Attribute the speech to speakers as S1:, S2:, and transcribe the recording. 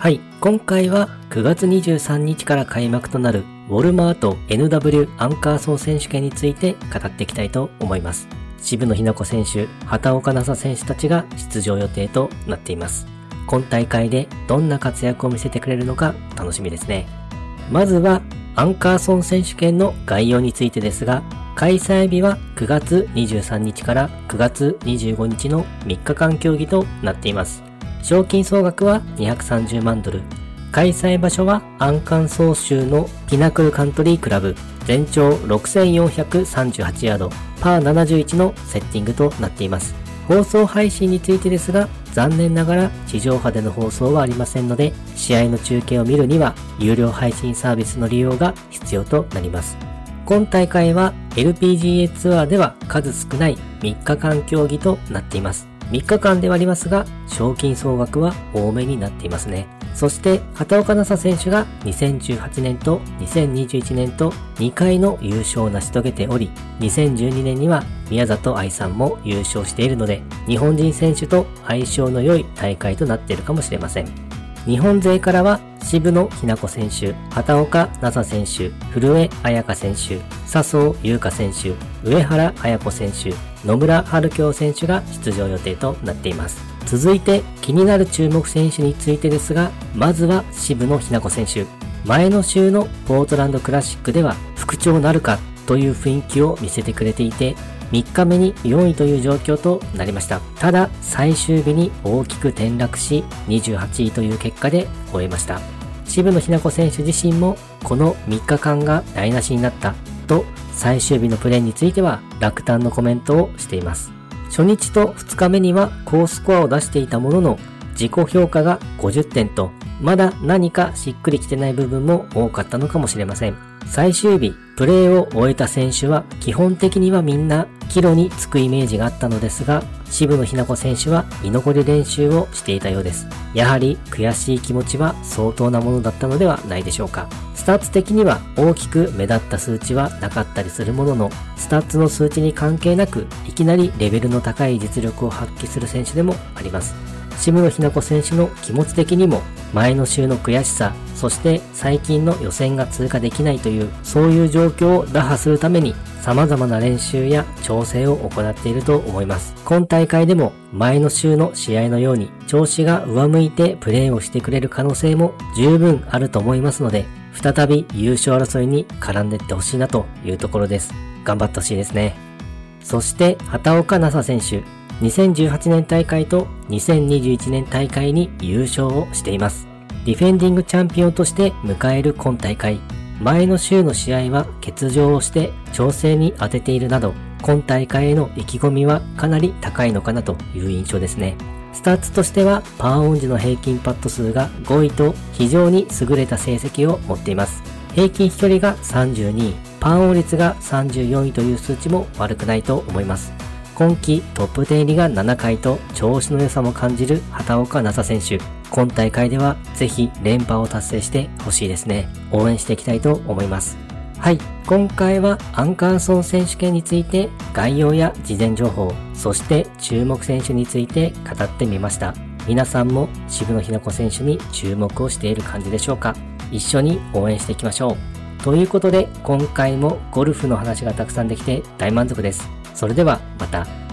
S1: はい、今回は9月23日から開幕となるウォルマート NW アンカーソー選手権について語っていきたいと思います。渋野日向子選手、畑岡奈紗選手たちが出場予定となっています。今大会でどんな活躍を見せてくれるのか楽しみですね。まずはアンカーソン選手権の概要についてですが、開催日は9月23日から9月25日の3日間競技となっています。賞金総額は230万ドル。開催場所はアンカンソー州のピナクルカントリークラブ。全長6438ヤード、パー71のセッティングとなっています。放送配信についてですが、残念ながら地上波での放送はありませんので、試合の中継を見るには有料配信サービスの利用が必要となります。今大会は LPGA ツアーでは数少ない3日間競技となっています。3日間ではありますが、賞金総額は多めになっていますね。そして、畑岡奈紗選手が2018年と2021年と2回の優勝を成し遂げており、2012年には宮里愛さんも優勝しているので、日本人選手と相性の良い大会となっているかもしれません。日本勢からは渋野日向子選手、畑岡奈紗選手、古江彩香選手、笹生優香選手、上原彩子選手、野村春京選手が出場予定となっています。続いて気になる注目選手についてですが、まずは渋野日向子選手。前の週のポートランドクラシックでは復調なるかという雰囲気を見せてくれていて、3日目に4位という状況となりました。ただ、最終日に大きく転落し、28位という結果で終えました。渋野日向子選手自身も、この3日間が台無しになったと、最終日のプレーについては落胆のコメントをしています。初日と2日目には高スコアを出していたものの、自己評価が50点と、まだ何かしっくりきてない部分も多かったのかもしれません。最終日、プレーを終えた選手は基本的にはみんな帰路につくイメージがあったのですが、渋野日向子選手は居残り練習をしていたようです。やはり悔しい気持ちは相当なものだったのではないでしょうか。スタッツ的には大きく目立った数値はなかったりするものの、スタッツの数値に関係なく、いきなりレベルの高い実力を発揮する選手でもあります。渋野日向子選手の気持ち的にも前の週の悔しさ、そして最近の予選が通過できないというそういう状況を打破するために様々な練習や調整を行っていると思います。今大会でも前の週の試合のように調子が上向いてプレーをしてくれる可能性も十分あると思いますので、再び優勝争いに絡んでいってほしいなというところです。頑張ってほしいですね。そして、畑岡奈紗選手。2018年大会と2021年大会に優勝をしています。ディフェンディングチャンピオンとして迎える今大会。前の週の試合は欠場をして調整に当てているなど、今大会への意気込みはかなり高いのかなという印象ですね。スタッツとしてはパーオン時の平均パット数が5位と非常に優れた成績を持っています。平均飛距離が32位、パーオン率が34位という数値も悪くないと思います。今季トップ10入りが7回と調子の良さも感じる畑岡奈紗選手。今大会ではぜひ連覇を達成してほしいですね。応援していきたいと思います。はい。今回はアンカーソン選手権について概要や事前情報、そして注目選手について語ってみました。皆さんも渋野日向子選手に注目をしている感じでしょうか一緒に応援していきましょう。ということで今回もゴルフの話がたくさんできて大満足です。それではまた。